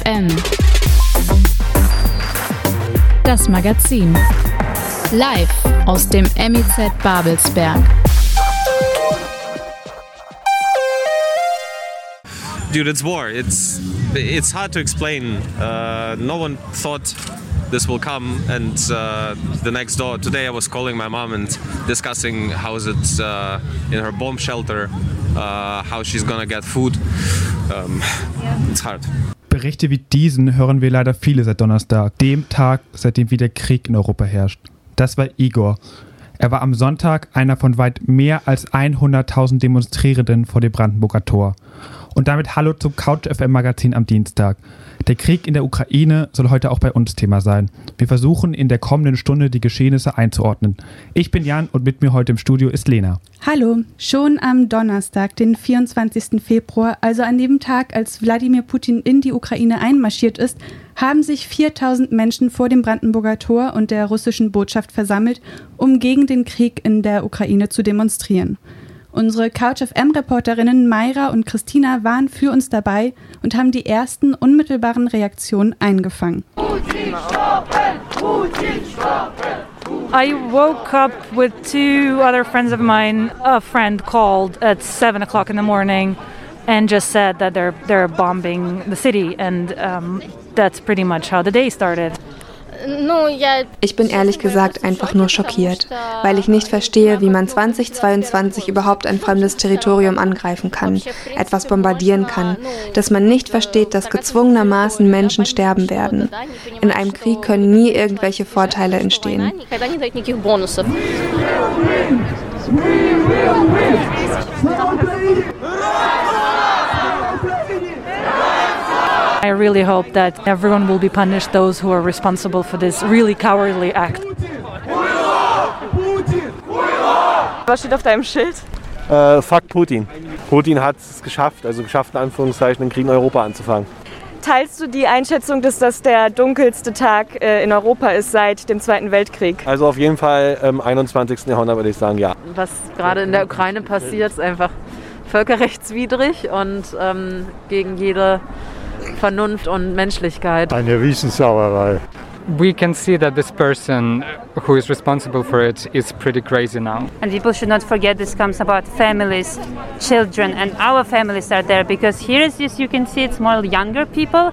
FM Das Magazin Live aus dem Babelsberg. Dude, it's war. It's it's hard to explain. Uh, no one thought this will come. And uh, the next door, today I was calling my mom and discussing how's it uh, in her bomb shelter, uh, how she's gonna get food. Um, it's hard. Berichte wie diesen hören wir leider viele seit Donnerstag, dem Tag, seitdem wieder Krieg in Europa herrscht. Das war Igor. Er war am Sonntag einer von weit mehr als 100.000 Demonstrierenden vor dem Brandenburger Tor. Und damit hallo zum Couch FM Magazin am Dienstag. Der Krieg in der Ukraine soll heute auch bei uns Thema sein. Wir versuchen in der kommenden Stunde die Geschehnisse einzuordnen. Ich bin Jan und mit mir heute im Studio ist Lena. Hallo, schon am Donnerstag, den 24. Februar, also an dem Tag, als Wladimir Putin in die Ukraine einmarschiert ist, haben sich 4000 Menschen vor dem Brandenburger Tor und der russischen Botschaft versammelt, um gegen den Krieg in der Ukraine zu demonstrieren. Unsere CouchFM-Reporterinnen Mayra und Christina waren für uns dabei und haben die ersten unmittelbaren Reaktionen eingefangen. I woke up with two other friends of mine. A friend called at seven o'clock in the morning and just said that they're they're bombing the city, and um, that's pretty much how the day started. Ich bin ehrlich gesagt einfach nur schockiert, weil ich nicht verstehe, wie man 2022 überhaupt ein fremdes Territorium angreifen kann, etwas bombardieren kann, dass man nicht versteht, dass gezwungenermaßen Menschen sterben werden. In einem Krieg können nie irgendwelche Vorteile entstehen. We will win. I really hope that everyone will be punished, those who are responsible for this really cowardly act. Was steht auf deinem Schild? Äh, fuck Putin. Putin hat es geschafft, also geschafft in Anführungszeichen, den Krieg in Europa anzufangen. Teilst du die Einschätzung, dass das der dunkelste Tag äh, in Europa ist seit dem Zweiten Weltkrieg? Also auf jeden Fall im 21. Jahrhundert würde ich sagen, ja. Was gerade in der Ukraine passiert, ist einfach völkerrechtswidrig und ähm, gegen jede Vernunft und Menschlichkeit. Eine Riesensauerei. we can see that this person who is responsible for it is pretty crazy now. And people should not forget this comes about families, children, and our families are there because here is this you can see it's more younger people,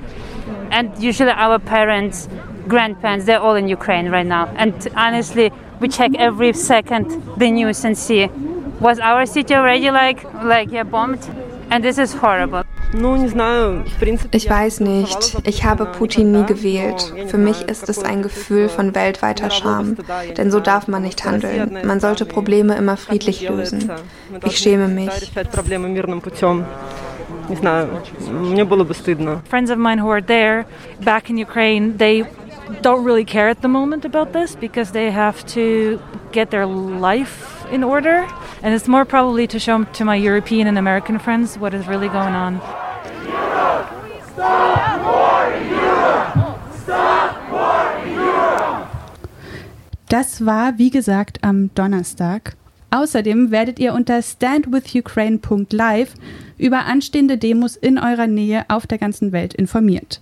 and usually our parents, grandparents, they're all in Ukraine right now. And honestly, we check every second the news and see was our city already like like yeah bombed, and this is horrible. Ich weiß nicht. Ich habe Putin nie gewählt. Für mich ist es ein Gefühl von weltweiter Scham. Denn so darf man nicht handeln. Man sollte Probleme immer friedlich lösen. Ich schäme mich. Friends of mine who are there back in Ukraine, they don't really care at the moment about this because they have to get their life in order. And it's more probably to show to my European and American friends what is really going on. Das war, wie gesagt, am Donnerstag. Außerdem werdet ihr unter standwithukraine.live über anstehende Demos in eurer Nähe auf der ganzen Welt informiert.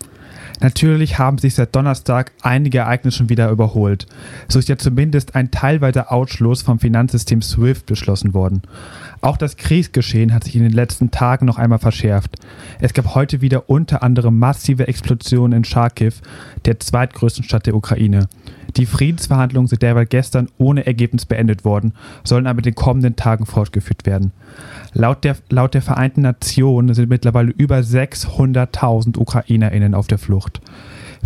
Natürlich haben sich seit Donnerstag einige Ereignisse schon wieder überholt. So ist ja zumindest ein teilweiser Ausschluss vom Finanzsystem SWIFT beschlossen worden. Auch das Kriegsgeschehen hat sich in den letzten Tagen noch einmal verschärft. Es gab heute wieder unter anderem massive Explosionen in Charkiw, der zweitgrößten Stadt der Ukraine. Die Friedensverhandlungen sind derweil gestern ohne Ergebnis beendet worden, sollen aber in den kommenden Tagen fortgeführt werden. Laut der, laut der Vereinten Nationen sind mittlerweile über 600.000 UkrainerInnen auf der Flucht.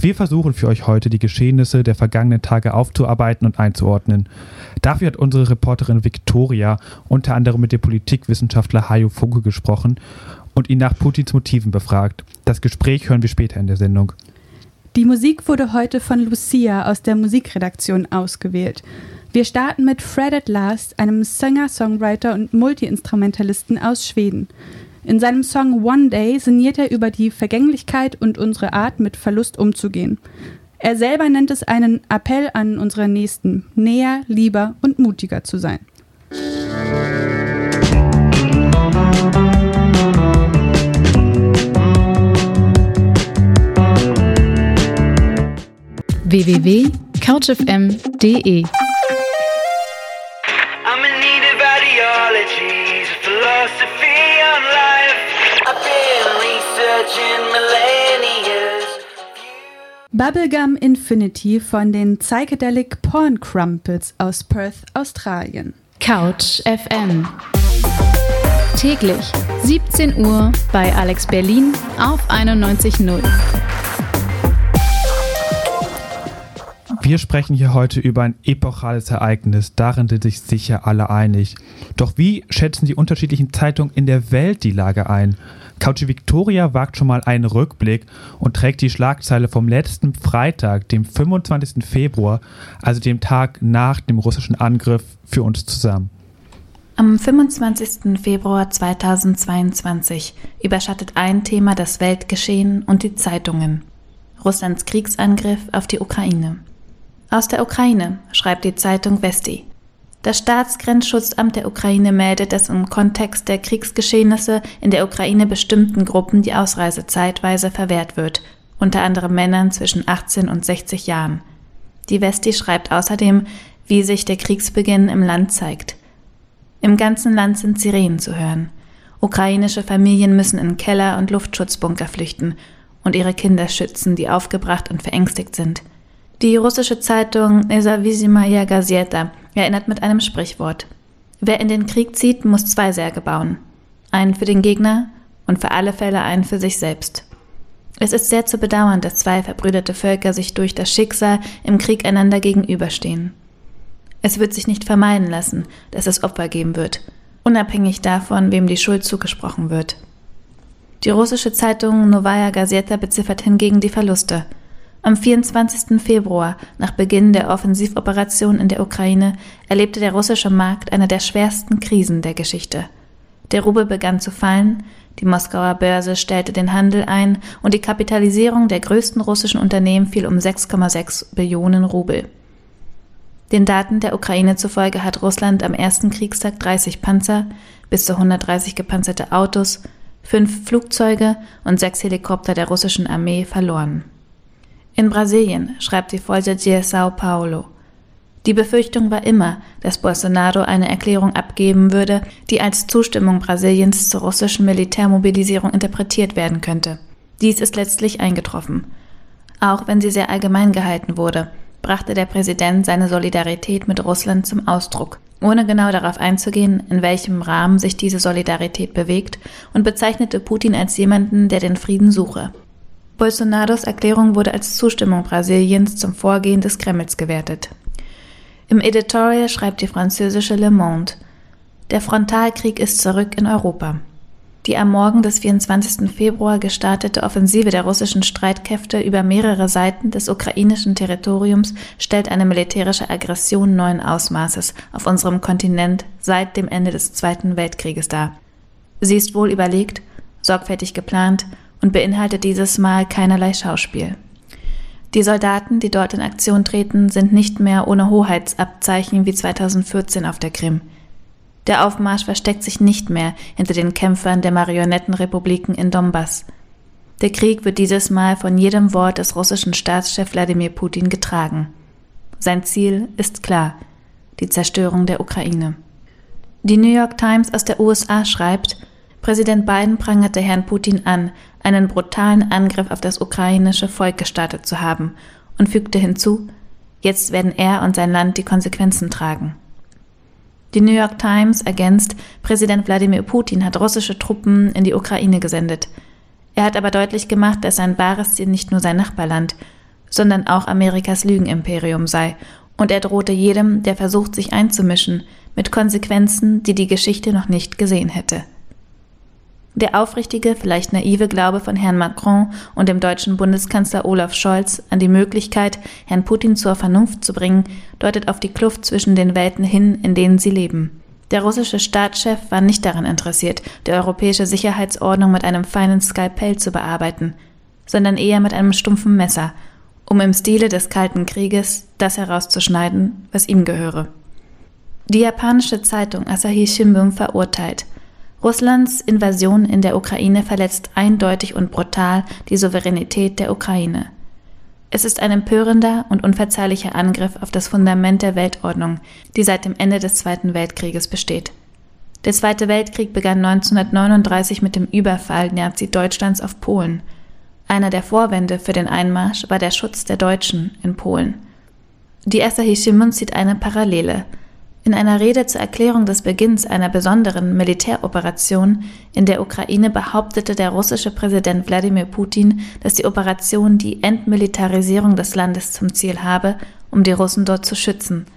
Wir versuchen für euch heute die Geschehnisse der vergangenen Tage aufzuarbeiten und einzuordnen. Dafür hat unsere Reporterin Victoria unter anderem mit dem Politikwissenschaftler Hajo Funke gesprochen und ihn nach Putins Motiven befragt. Das Gespräch hören wir später in der Sendung. Die Musik wurde heute von Lucia aus der Musikredaktion ausgewählt. Wir starten mit Fred at Last, einem Sänger, Songwriter und Multiinstrumentalisten aus Schweden. In seinem Song One Day sinniert er über die Vergänglichkeit und unsere Art, mit Verlust umzugehen. Er selber nennt es einen Appell an unsere Nächsten, näher, lieber und mutiger zu sein. www.couchfm.de Bubblegum Infinity von den Psychedelic Porn Crumpets aus Perth, Australien. Couch FM. Täglich 17 Uhr bei Alex Berlin auf 91.0. Wir sprechen hier heute über ein epochales Ereignis, darin sind sich sicher alle einig. Doch wie schätzen die unterschiedlichen Zeitungen in der Welt die Lage ein? Couch Victoria wagt schon mal einen Rückblick und trägt die Schlagzeile vom letzten Freitag, dem 25. Februar, also dem Tag nach dem russischen Angriff, für uns zusammen. Am 25. Februar 2022 überschattet ein Thema das Weltgeschehen und die Zeitungen. Russlands Kriegsangriff auf die Ukraine. Aus der Ukraine schreibt die Zeitung Vesti. Das Staatsgrenzschutzamt der Ukraine meldet, dass im Kontext der Kriegsgeschehnisse in der Ukraine bestimmten Gruppen die Ausreise zeitweise verwehrt wird, unter anderem Männern zwischen 18 und 60 Jahren. Die Vesti schreibt außerdem, wie sich der Kriegsbeginn im Land zeigt. Im ganzen Land sind Sirenen zu hören. Ukrainische Familien müssen in Keller und Luftschutzbunker flüchten und ihre Kinder schützen, die aufgebracht und verängstigt sind. Die russische Zeitung Nezavisimaya Gazeta erinnert mit einem Sprichwort. Wer in den Krieg zieht, muss zwei Särge bauen. Einen für den Gegner und für alle Fälle einen für sich selbst. Es ist sehr zu bedauern, dass zwei verbrüderte Völker sich durch das Schicksal im Krieg einander gegenüberstehen. Es wird sich nicht vermeiden lassen, dass es Opfer geben wird, unabhängig davon, wem die Schuld zugesprochen wird. Die russische Zeitung Novaya Gazeta beziffert hingegen die Verluste – am 24. Februar, nach Beginn der Offensivoperation in der Ukraine, erlebte der russische Markt eine der schwersten Krisen der Geschichte. Der Rubel begann zu fallen, die Moskauer Börse stellte den Handel ein und die Kapitalisierung der größten russischen Unternehmen fiel um 6,6 Billionen Rubel. Den Daten der Ukraine zufolge hat Russland am ersten Kriegstag 30 Panzer, bis zu 130 gepanzerte Autos, fünf Flugzeuge und sechs Helikopter der russischen Armee verloren. In Brasilien schreibt die Folha Sao Paulo. Die Befürchtung war immer, dass Bolsonaro eine Erklärung abgeben würde, die als Zustimmung Brasiliens zur russischen Militärmobilisierung interpretiert werden könnte. Dies ist letztlich eingetroffen. Auch wenn sie sehr allgemein gehalten wurde, brachte der Präsident seine Solidarität mit Russland zum Ausdruck, ohne genau darauf einzugehen, in welchem Rahmen sich diese Solidarität bewegt, und bezeichnete Putin als jemanden, der den Frieden suche. Bolsonaros Erklärung wurde als Zustimmung Brasiliens zum Vorgehen des Kremls gewertet. Im Editorial schreibt die französische Le Monde, der Frontalkrieg ist zurück in Europa. Die am Morgen des 24. Februar gestartete Offensive der russischen Streitkräfte über mehrere Seiten des ukrainischen Territoriums stellt eine militärische Aggression neuen Ausmaßes auf unserem Kontinent seit dem Ende des Zweiten Weltkrieges dar. Sie ist wohl überlegt, sorgfältig geplant und beinhaltet dieses Mal keinerlei Schauspiel. Die Soldaten, die dort in Aktion treten, sind nicht mehr ohne Hoheitsabzeichen wie 2014 auf der Krim. Der Aufmarsch versteckt sich nicht mehr hinter den Kämpfern der Marionettenrepubliken in Donbass. Der Krieg wird dieses Mal von jedem Wort des russischen Staatschefs Wladimir Putin getragen. Sein Ziel ist klar, die Zerstörung der Ukraine. Die New York Times aus der USA schreibt, Präsident Biden prangerte Herrn Putin an, einen brutalen Angriff auf das ukrainische Volk gestartet zu haben und fügte hinzu, jetzt werden er und sein Land die Konsequenzen tragen. Die New York Times ergänzt, Präsident Wladimir Putin hat russische Truppen in die Ukraine gesendet. Er hat aber deutlich gemacht, dass sein wahres Ziel nicht nur sein Nachbarland, sondern auch Amerikas Lügenimperium sei, und er drohte jedem, der versucht, sich einzumischen, mit Konsequenzen, die die Geschichte noch nicht gesehen hätte. Der aufrichtige, vielleicht naive Glaube von Herrn Macron und dem deutschen Bundeskanzler Olaf Scholz an die Möglichkeit, Herrn Putin zur Vernunft zu bringen, deutet auf die Kluft zwischen den Welten hin, in denen sie leben. Der russische Staatschef war nicht daran interessiert, die europäische Sicherheitsordnung mit einem feinen Skalpell zu bearbeiten, sondern eher mit einem stumpfen Messer, um im Stile des Kalten Krieges das herauszuschneiden, was ihm gehöre. Die japanische Zeitung Asahi Shimbun verurteilt – Russlands Invasion in der Ukraine verletzt eindeutig und brutal die Souveränität der Ukraine. Es ist ein empörender und unverzeihlicher Angriff auf das Fundament der Weltordnung, die seit dem Ende des Zweiten Weltkrieges besteht. Der Zweite Weltkrieg begann 1939 mit dem Überfall Nazi-Deutschlands auf Polen. Einer der Vorwände für den Einmarsch war der Schutz der Deutschen in Polen. Die Asahi Shimbun zieht eine Parallele. In einer Rede zur Erklärung des Beginns einer besonderen Militäroperation in der Ukraine behauptete der russische Präsident Wladimir Putin, dass die Operation die Entmilitarisierung des Landes zum Ziel habe, um die Russen dort zu schützen –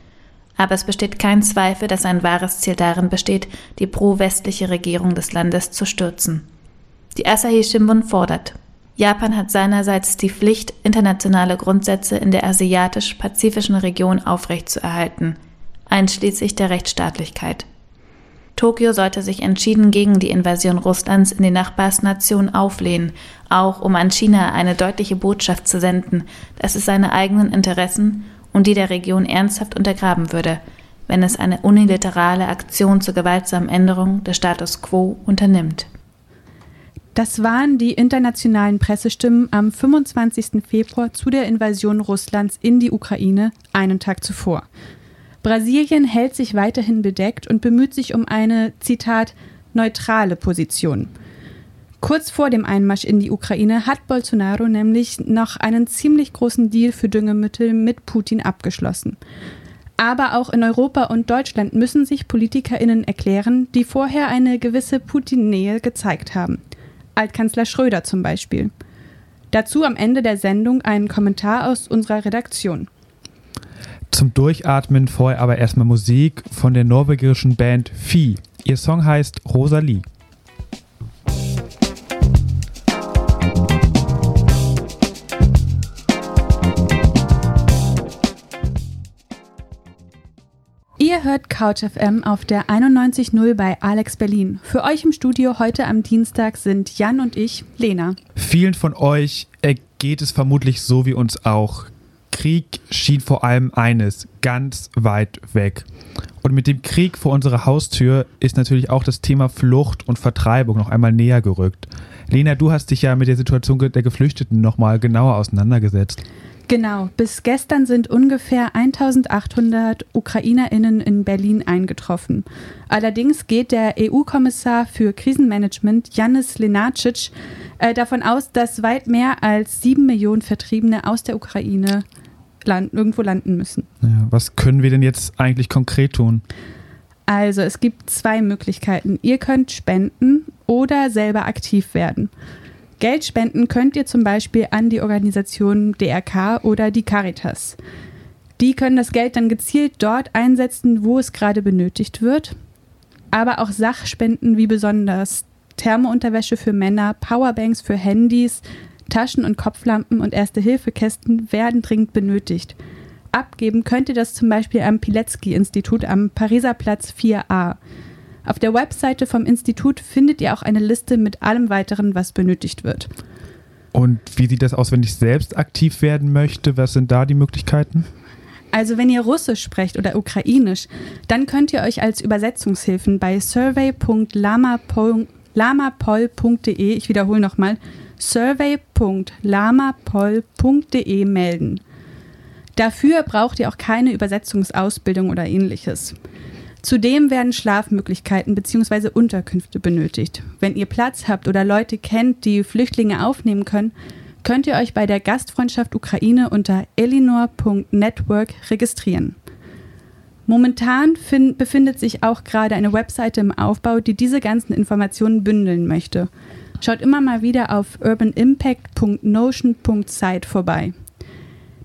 aber es besteht kein Zweifel, dass ein wahres Ziel darin besteht, die pro-westliche Regierung des Landes zu stürzen. Die Asahi Shimbun fordert, Japan hat seinerseits die Pflicht, internationale Grundsätze in der asiatisch-pazifischen Region aufrechtzuerhalten, einschließlich der Rechtsstaatlichkeit. Tokio sollte sich entschieden gegen die Invasion Russlands in die Nachbarsnation auflehnen, auch um an China eine deutliche Botschaft zu senden, dass es seine eigenen Interessen und die der Region ernsthaft untergraben würde, wenn es eine unilaterale Aktion zur gewaltsamen Änderung des Status quo unternimmt. Das waren die internationalen Pressestimmen am 25. Februar zu der Invasion Russlands in die Ukraine, einen Tag zuvor. Brasilien hält sich weiterhin bedeckt und bemüht sich um eine, Zitat, neutrale Position. Kurz vor dem Einmarsch in die Ukraine hat Bolsonaro nämlich noch einen ziemlich großen Deal für Düngemittel mit Putin abgeschlossen. Aber auch in Europa und Deutschland müssen sich PolitikerInnen erklären, die vorher eine gewisse Putin-Nähe gezeigt haben. Altkanzler Schröder zum Beispiel. Dazu am Ende der Sendung ein Kommentar aus unserer Redaktion. Zum Durchatmen vorher aber erstmal Musik von der norwegischen Band Vieh. Ihr Song heißt Rosalie. Ihr hört CouchFM auf der 91.0 bei Alex Berlin. Für euch im Studio heute am Dienstag sind Jan und ich, Lena. Vielen von euch geht es vermutlich so wie uns auch. Krieg schien vor allem eines, ganz weit weg. Und mit dem Krieg vor unserer Haustür ist natürlich auch das Thema Flucht und Vertreibung noch einmal näher gerückt. Lena, du hast dich ja mit der Situation der Geflüchteten nochmal genauer auseinandergesetzt. Genau, bis gestern sind ungefähr 1800 Ukrainerinnen in Berlin eingetroffen. Allerdings geht der EU-Kommissar für Krisenmanagement Janis Lenacic äh, davon aus, dass weit mehr als sieben Millionen Vertriebene aus der Ukraine land irgendwo landen müssen. Ja, was können wir denn jetzt eigentlich konkret tun? Also es gibt zwei Möglichkeiten. Ihr könnt spenden oder selber aktiv werden. Geld spenden könnt ihr zum Beispiel an die Organisation DRK oder die Caritas. Die können das Geld dann gezielt dort einsetzen, wo es gerade benötigt wird. Aber auch Sachspenden wie besonders Thermounterwäsche für Männer, Powerbanks für Handys, Taschen- und Kopflampen und Erste-Hilfe-Kästen werden dringend benötigt. Abgeben könnt ihr das zum Beispiel am Pilecki-Institut am Pariser Platz 4a. Auf der Webseite vom Institut findet ihr auch eine Liste mit allem weiteren, was benötigt wird. Und wie sieht das aus, wenn ich selbst aktiv werden möchte? Was sind da die Möglichkeiten? Also wenn ihr Russisch sprecht oder Ukrainisch, dann könnt ihr euch als Übersetzungshilfen bei survey.lamapol.de, ich wiederhole nochmal, survey.lamapol.de melden. Dafür braucht ihr auch keine Übersetzungsausbildung oder ähnliches. Zudem werden Schlafmöglichkeiten bzw. Unterkünfte benötigt. Wenn ihr Platz habt oder Leute kennt, die Flüchtlinge aufnehmen können, könnt ihr euch bei der Gastfreundschaft Ukraine unter elinor.network registrieren. Momentan find, befindet sich auch gerade eine Webseite im Aufbau, die diese ganzen Informationen bündeln möchte. Schaut immer mal wieder auf urbanimpact.notion.site vorbei.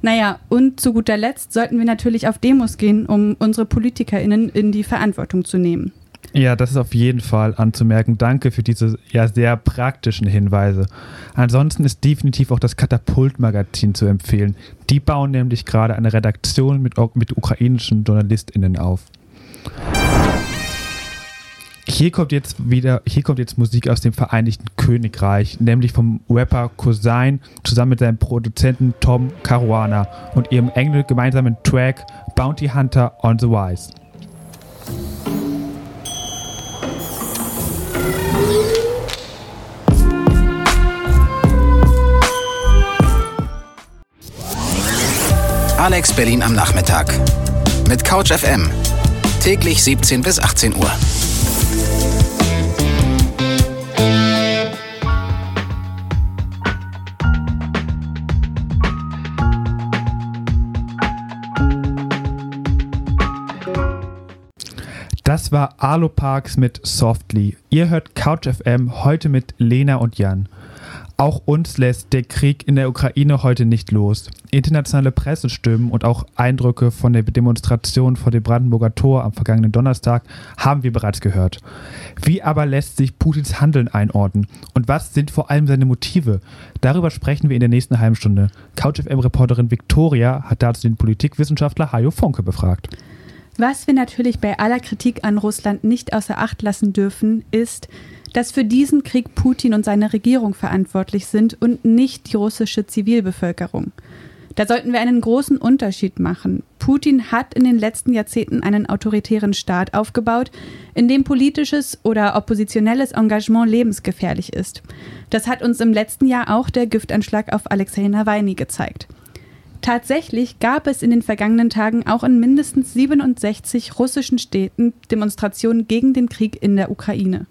Naja, und zu guter Letzt sollten wir natürlich auf Demos gehen, um unsere PolitikerInnen in die Verantwortung zu nehmen. Ja, das ist auf jeden Fall anzumerken. Danke für diese ja sehr praktischen Hinweise. Ansonsten ist definitiv auch das Katapult-Magazin zu empfehlen. Die bauen nämlich gerade eine Redaktion mit, mit ukrainischen JournalistInnen auf. Hier kommt jetzt wieder, hier kommt jetzt Musik aus dem Vereinigten Königreich, nämlich vom Rapper Cosign zusammen mit seinem Produzenten Tom Caruana und ihrem englisch gemeinsamen Track Bounty Hunter on the Wise. Alex Berlin am Nachmittag. Mit Couch FM. Täglich 17 bis 18 Uhr. Das war Alo Parks mit Softly. Ihr hört Couch FM heute mit Lena und Jan. Auch uns lässt der Krieg in der Ukraine heute nicht los. Internationale Pressestimmen und auch Eindrücke von der Demonstration vor dem Brandenburger Tor am vergangenen Donnerstag haben wir bereits gehört. Wie aber lässt sich Putins Handeln einordnen? Und was sind vor allem seine Motive? Darüber sprechen wir in der nächsten halben Stunde. CouchFM-Reporterin Victoria hat dazu den Politikwissenschaftler Hajo Funke befragt. Was wir natürlich bei aller Kritik an Russland nicht außer Acht lassen dürfen, ist, dass für diesen Krieg Putin und seine Regierung verantwortlich sind und nicht die russische Zivilbevölkerung. Da sollten wir einen großen Unterschied machen. Putin hat in den letzten Jahrzehnten einen autoritären Staat aufgebaut, in dem politisches oder oppositionelles Engagement lebensgefährlich ist. Das hat uns im letzten Jahr auch der Giftanschlag auf Alexei Nawalny gezeigt. Tatsächlich gab es in den vergangenen Tagen auch in mindestens 67 russischen Städten Demonstrationen gegen den Krieg in der Ukraine.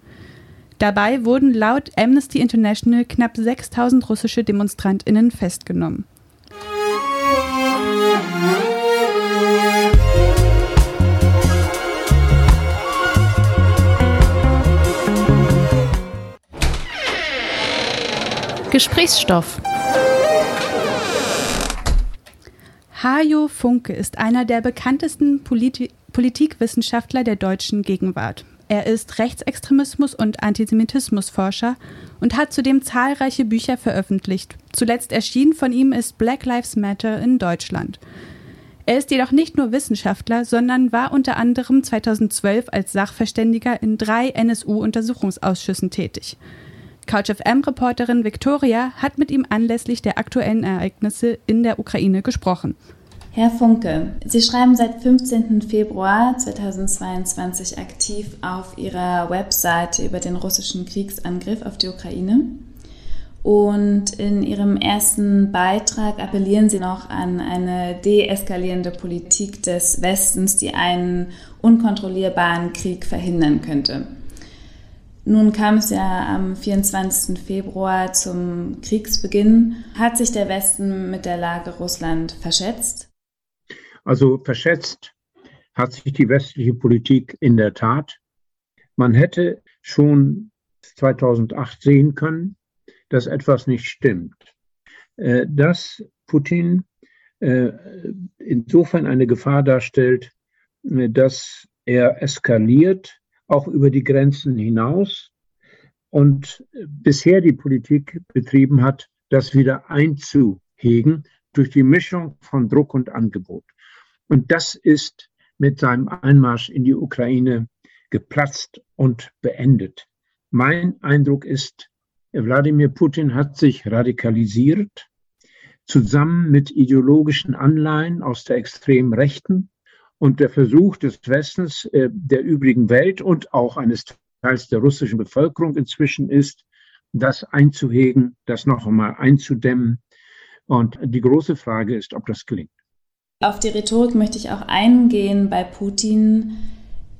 Dabei wurden laut Amnesty International knapp 6000 russische Demonstrantinnen festgenommen. Gesprächsstoff Hajo Funke ist einer der bekanntesten Polit Politikwissenschaftler der deutschen Gegenwart. Er ist Rechtsextremismus- und Antisemitismusforscher und hat zudem zahlreiche Bücher veröffentlicht. Zuletzt erschienen von ihm ist Black Lives Matter in Deutschland. Er ist jedoch nicht nur Wissenschaftler, sondern war unter anderem 2012 als Sachverständiger in drei NSU-Untersuchungsausschüssen tätig. CouchFM-Reporterin Victoria hat mit ihm anlässlich der aktuellen Ereignisse in der Ukraine gesprochen. Herr Funke, Sie schreiben seit 15. Februar 2022 aktiv auf Ihrer Webseite über den russischen Kriegsangriff auf die Ukraine. Und in Ihrem ersten Beitrag appellieren Sie noch an eine deeskalierende Politik des Westens, die einen unkontrollierbaren Krieg verhindern könnte. Nun kam es ja am 24. Februar zum Kriegsbeginn. Hat sich der Westen mit der Lage Russland verschätzt? Also verschätzt hat sich die westliche Politik in der Tat. Man hätte schon 2008 sehen können, dass etwas nicht stimmt. Äh, dass Putin äh, insofern eine Gefahr darstellt, äh, dass er eskaliert auch über die Grenzen hinaus und bisher die Politik betrieben hat, das wieder einzuhegen durch die Mischung von Druck und Angebot. Und das ist mit seinem Einmarsch in die Ukraine geplatzt und beendet. Mein Eindruck ist, Wladimir Putin hat sich radikalisiert, zusammen mit ideologischen Anleihen aus der extremen Rechten und der Versuch des Westens, äh, der übrigen Welt und auch eines Teils der russischen Bevölkerung inzwischen ist, das einzuhegen, das noch einmal einzudämmen. Und die große Frage ist, ob das gelingt. Auf die Rhetorik möchte ich auch eingehen bei Putin.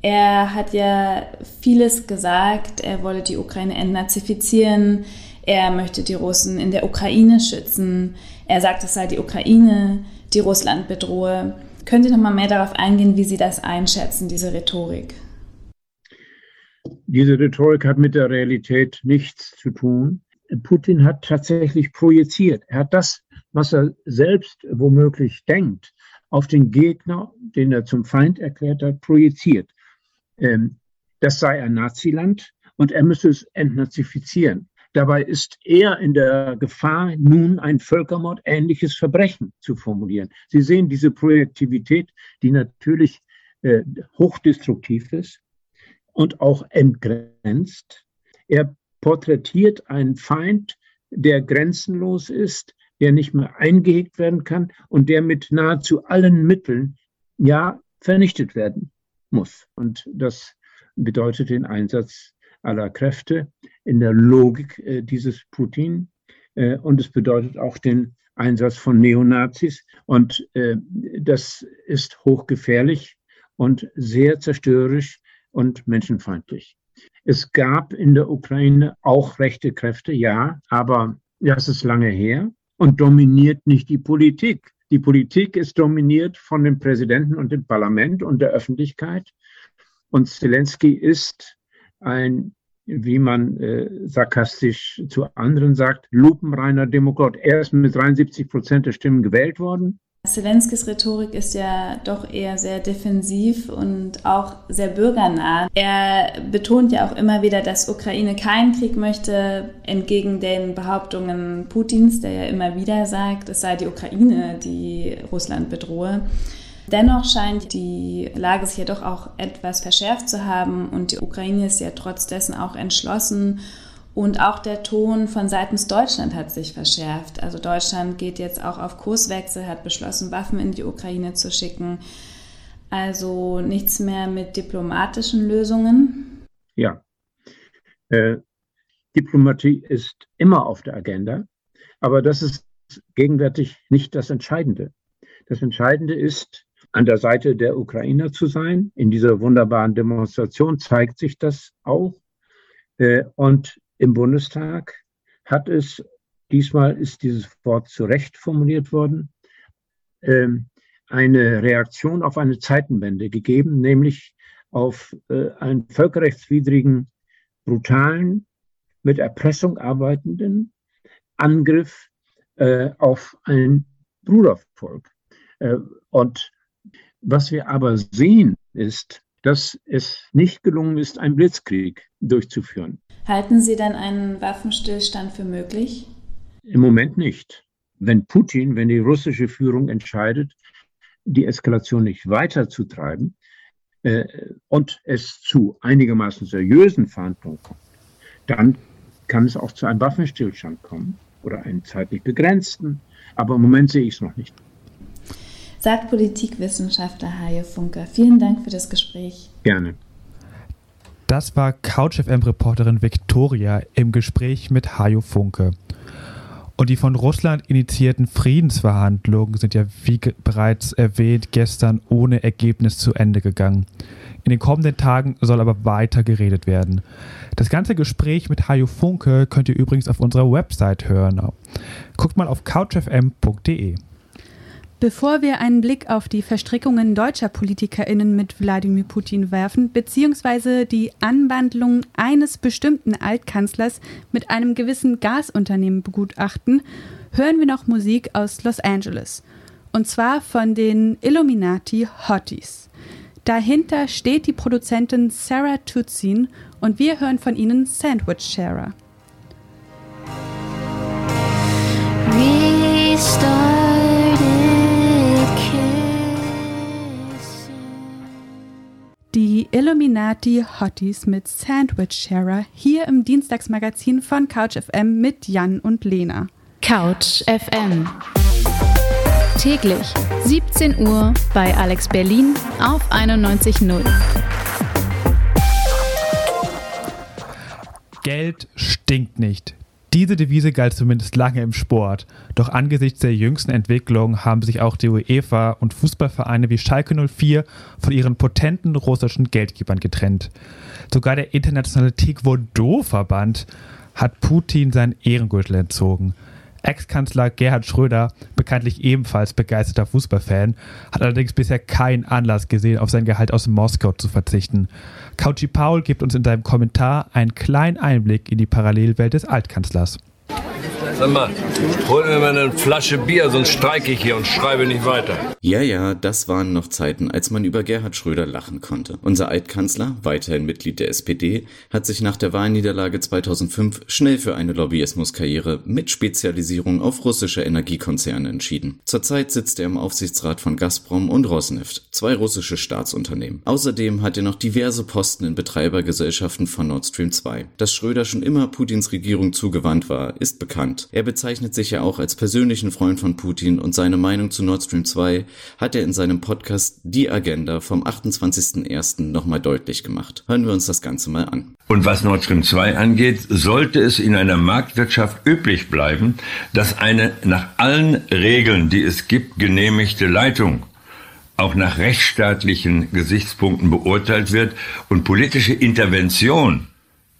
Er hat ja vieles gesagt. Er wolle die Ukraine entnazifizieren. Er möchte die Russen in der Ukraine schützen. Er sagt, es sei die Ukraine, die Russland bedrohe. Können Sie noch mal mehr darauf eingehen, wie Sie das einschätzen, diese Rhetorik? Diese Rhetorik hat mit der Realität nichts zu tun. Putin hat tatsächlich projiziert. Er hat das, was er selbst womöglich denkt, auf den Gegner, den er zum Feind erklärt hat, projiziert. Ähm, das sei ein Naziland und er müsse es entnazifizieren. Dabei ist er in der Gefahr, nun ein Völkermord-ähnliches Verbrechen zu formulieren. Sie sehen diese Projektivität, die natürlich äh, hochdestruktiv ist und auch entgrenzt. Er porträtiert einen Feind, der grenzenlos ist, der nicht mehr eingehegt werden kann und der mit nahezu allen Mitteln ja vernichtet werden muss. Und das bedeutet den Einsatz aller Kräfte in der Logik äh, dieses Putin. äh, und es bedeutet auch den Einsatz von Neonazis. Und äh, das ist hochgefährlich und sehr zerstörerisch und menschenfeindlich. Es gab in der Ukraine auch rechte Kräfte, ja, aber das ist lange her und dominiert nicht die Politik. Die Politik ist dominiert von dem Präsidenten und dem Parlament und der Öffentlichkeit. Und Zelensky ist ein, wie man äh, sarkastisch zu anderen sagt, lupenreiner Demokrat. Er ist mit 73 Prozent der Stimmen gewählt worden. Zelenskis Rhetorik ist ja doch eher sehr defensiv und auch sehr bürgernah. Er betont ja auch immer wieder, dass Ukraine keinen Krieg möchte, entgegen den Behauptungen Putins, der ja immer wieder sagt, es sei die Ukraine, die Russland bedrohe. Dennoch scheint die Lage sich ja doch auch etwas verschärft zu haben und die Ukraine ist ja trotz dessen auch entschlossen und auch der Ton von seitens Deutschland hat sich verschärft. Also Deutschland geht jetzt auch auf Kurswechsel, hat beschlossen, Waffen in die Ukraine zu schicken. Also nichts mehr mit diplomatischen Lösungen. Ja. Äh, Diplomatie ist immer auf der Agenda, aber das ist gegenwärtig nicht das Entscheidende. Das Entscheidende ist, an der Seite der Ukrainer zu sein. In dieser wunderbaren Demonstration zeigt sich das auch. Äh, und im Bundestag hat es, diesmal ist dieses Wort zu Recht formuliert worden, ähm, eine Reaktion auf eine Zeitenwende gegeben, nämlich auf äh, einen völkerrechtswidrigen, brutalen, mit Erpressung arbeitenden Angriff äh, auf ein Brudervolk. Und was wir aber sehen, ist, dass es nicht gelungen ist, einen Blitzkrieg durchzuführen. Halten Sie dann einen Waffenstillstand für möglich? Im Moment nicht. Wenn Putin, wenn die russische Führung entscheidet, die Eskalation nicht weiterzutreiben äh, und es zu einigermaßen seriösen Verhandlungen kommt, dann kann es auch zu einem Waffenstillstand kommen oder einen zeitlich begrenzten. Aber im Moment sehe ich es noch nicht. Sagt Politikwissenschaftler Hajo Funker. Vielen Dank für das Gespräch. Gerne. Das war CouchFM-Reporterin Viktoria im Gespräch mit Hajo Funke. Und die von Russland initiierten Friedensverhandlungen sind ja, wie bereits erwähnt, gestern ohne Ergebnis zu Ende gegangen. In den kommenden Tagen soll aber weiter geredet werden. Das ganze Gespräch mit Hajo Funke könnt ihr übrigens auf unserer Website hören. Guckt mal auf couchfm.de. Bevor wir einen Blick auf die Verstrickungen deutscher PolitikerInnen mit Wladimir Putin werfen, beziehungsweise die Anwandlung eines bestimmten Altkanzlers mit einem gewissen Gasunternehmen begutachten, hören wir noch Musik aus Los Angeles. Und zwar von den Illuminati Hotties. Dahinter steht die Produzentin Sarah Tutsin und wir hören von ihnen Sandwich Sharer. Die Illuminati Hotties mit Sandwich Sharer hier im Dienstagsmagazin von Couch FM mit Jan und Lena. Couch FM. Täglich 17 Uhr bei Alex Berlin auf 91.0. Geld stinkt nicht. Diese Devise galt zumindest lange im Sport. Doch angesichts der jüngsten Entwicklung haben sich auch die UEFA und Fußballvereine wie Schalke 04 von ihren potenten russischen Geldgebern getrennt. Sogar der internationale Taekwondo-Verband hat Putin seinen Ehrengürtel entzogen. Ex-Kanzler Gerhard Schröder, bekanntlich ebenfalls begeisterter Fußballfan, hat allerdings bisher keinen Anlass gesehen, auf sein Gehalt aus Moskau zu verzichten. Kauchi Paul gibt uns in seinem Kommentar einen kleinen Einblick in die Parallelwelt des Altkanzlers. Sag mal, hol mir mal eine Flasche Bier, sonst streike ich hier und schreibe nicht weiter. Ja, ja, das waren noch Zeiten, als man über Gerhard Schröder lachen konnte. Unser Altkanzler, weiterhin Mitglied der SPD, hat sich nach der Wahlniederlage 2005 schnell für eine Lobbyismuskarriere mit Spezialisierung auf russische Energiekonzerne entschieden. Zurzeit sitzt er im Aufsichtsrat von Gazprom und Rosneft, zwei russische Staatsunternehmen. Außerdem hat er noch diverse Posten in Betreibergesellschaften von Nord Stream 2. Dass Schröder schon immer Putins Regierung zugewandt war, ist bekannt. Er bezeichnet sich ja auch als persönlichen Freund von Putin und seine Meinung zu Nord Stream 2 hat er in seinem Podcast Die Agenda vom 28.01. nochmal deutlich gemacht. Hören wir uns das Ganze mal an. Und was Nord Stream 2 angeht, sollte es in einer Marktwirtschaft üblich bleiben, dass eine nach allen Regeln, die es gibt, genehmigte Leitung auch nach rechtsstaatlichen Gesichtspunkten beurteilt wird und politische Intervention,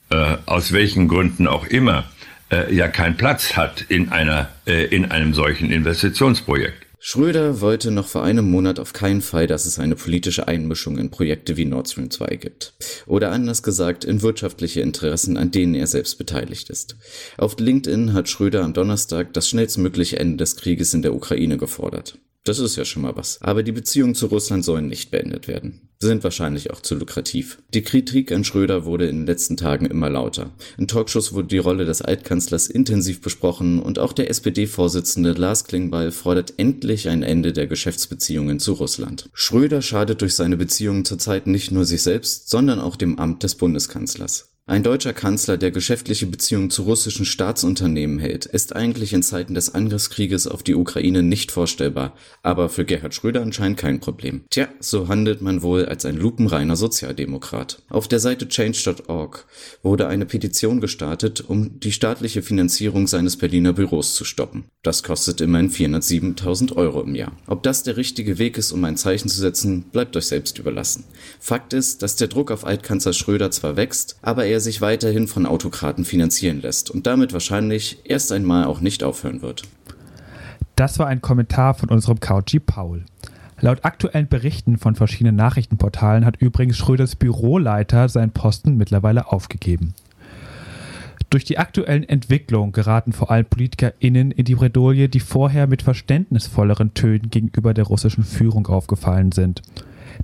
äh, aus welchen Gründen auch immer, äh, ja keinen Platz hat in, einer, äh, in einem solchen Investitionsprojekt. Schröder wollte noch vor einem Monat auf keinen Fall, dass es eine politische Einmischung in Projekte wie Nord Stream 2 gibt. Oder anders gesagt, in wirtschaftliche Interessen, an denen er selbst beteiligt ist. Auf LinkedIn hat Schröder am Donnerstag das schnellstmögliche Ende des Krieges in der Ukraine gefordert. Das ist ja schon mal was. Aber die Beziehungen zu Russland sollen nicht beendet werden. Sind wahrscheinlich auch zu lukrativ. Die Kritik an Schröder wurde in den letzten Tagen immer lauter. In Talkshows wurde die Rolle des Altkanzlers intensiv besprochen und auch der SPD-Vorsitzende Lars Klingbeil fordert endlich ein Ende der Geschäftsbeziehungen zu Russland. Schröder schadet durch seine Beziehungen zurzeit nicht nur sich selbst, sondern auch dem Amt des Bundeskanzlers. Ein deutscher Kanzler, der geschäftliche Beziehungen zu russischen Staatsunternehmen hält, ist eigentlich in Zeiten des Angriffskrieges auf die Ukraine nicht vorstellbar, aber für Gerhard Schröder anscheinend kein Problem. Tja, so handelt man wohl als ein lupenreiner Sozialdemokrat. Auf der Seite change.org wurde eine Petition gestartet, um die staatliche Finanzierung seines Berliner Büros zu stoppen. Das kostet immerhin 407.000 Euro im Jahr. Ob das der richtige Weg ist, um ein Zeichen zu setzen, bleibt euch selbst überlassen. Fakt ist, dass der Druck auf Altkanzler Schröder zwar wächst, aber er der sich weiterhin von Autokraten finanzieren lässt und damit wahrscheinlich erst einmal auch nicht aufhören wird. Das war ein Kommentar von unserem Couchy Paul. Laut aktuellen Berichten von verschiedenen Nachrichtenportalen hat übrigens Schröders Büroleiter seinen Posten mittlerweile aufgegeben. Durch die aktuellen Entwicklungen geraten vor allem PolitikerInnen in die Bredouille, die vorher mit verständnisvolleren Tönen gegenüber der russischen Führung aufgefallen sind.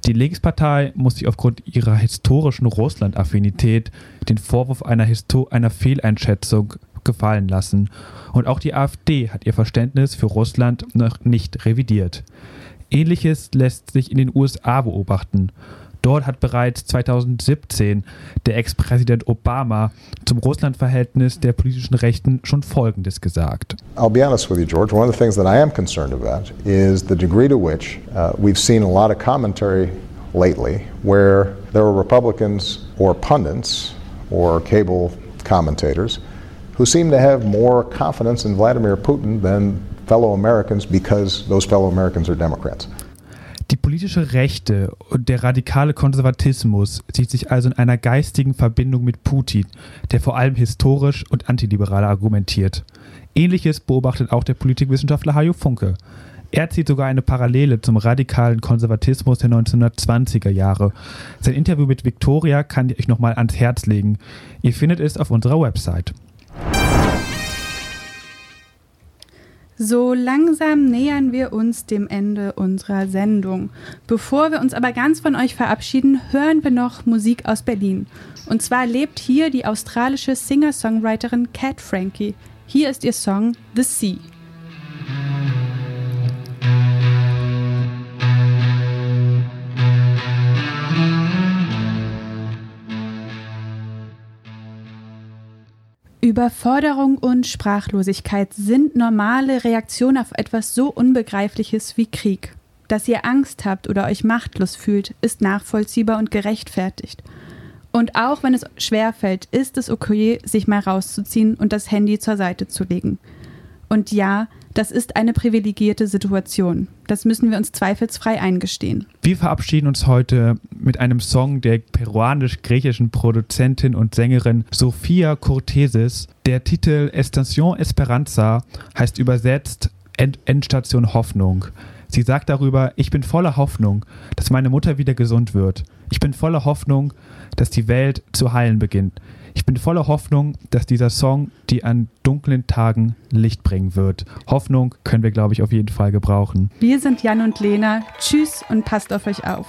Die Linkspartei muss sich aufgrund ihrer historischen Russland-Affinität den Vorwurf einer, Histo einer Fehleinschätzung gefallen lassen. Und auch die AfD hat ihr Verständnis für Russland noch nicht revidiert. Ähnliches lässt sich in den USA beobachten. Dort hat bereits 2017 der Ex-Präsident Obama zum Russland-Verhältnis der politischen Rechten schon Folgendes gesagt. I'll be honest with you, George. One of the things that I am concerned about is the degree to which uh, we've seen a lot of commentary lately where there are Republicans or pundits or cable commentators who seem to have more confidence in Vladimir Putin than fellow Americans because those fellow Americans are Democrats. Politische Rechte und der radikale Konservatismus sieht sich also in einer geistigen Verbindung mit Putin, der vor allem historisch und antiliberal argumentiert. Ähnliches beobachtet auch der Politikwissenschaftler Hajo Funke. Er zieht sogar eine Parallele zum radikalen Konservatismus der 1920er Jahre. Sein Interview mit Victoria kann ich euch nochmal ans Herz legen. Ihr findet es auf unserer Website. So langsam nähern wir uns dem Ende unserer Sendung. Bevor wir uns aber ganz von euch verabschieden, hören wir noch Musik aus Berlin. Und zwar lebt hier die australische Singer-Songwriterin Cat Frankie. Hier ist ihr Song The Sea. Überforderung und Sprachlosigkeit sind normale Reaktionen auf etwas so Unbegreifliches wie Krieg. Dass ihr Angst habt oder euch machtlos fühlt, ist nachvollziehbar und gerechtfertigt. Und auch wenn es schwerfällt, ist es okay, sich mal rauszuziehen und das Handy zur Seite zu legen. Und ja, das ist eine privilegierte Situation. Das müssen wir uns zweifelsfrei eingestehen. Wir verabschieden uns heute mit einem Song der peruanisch-griechischen Produzentin und Sängerin Sofia Cortesis. Der Titel Estación Esperanza heißt übersetzt End Endstation Hoffnung. Sie sagt darüber, ich bin voller Hoffnung, dass meine Mutter wieder gesund wird. Ich bin voller Hoffnung, dass die Welt zu heilen beginnt. Ich bin voller Hoffnung, dass dieser Song die an dunklen Tagen Licht bringen wird. Hoffnung können wir, glaube ich, auf jeden Fall gebrauchen. Wir sind Jan und Lena. Tschüss und passt auf euch auf.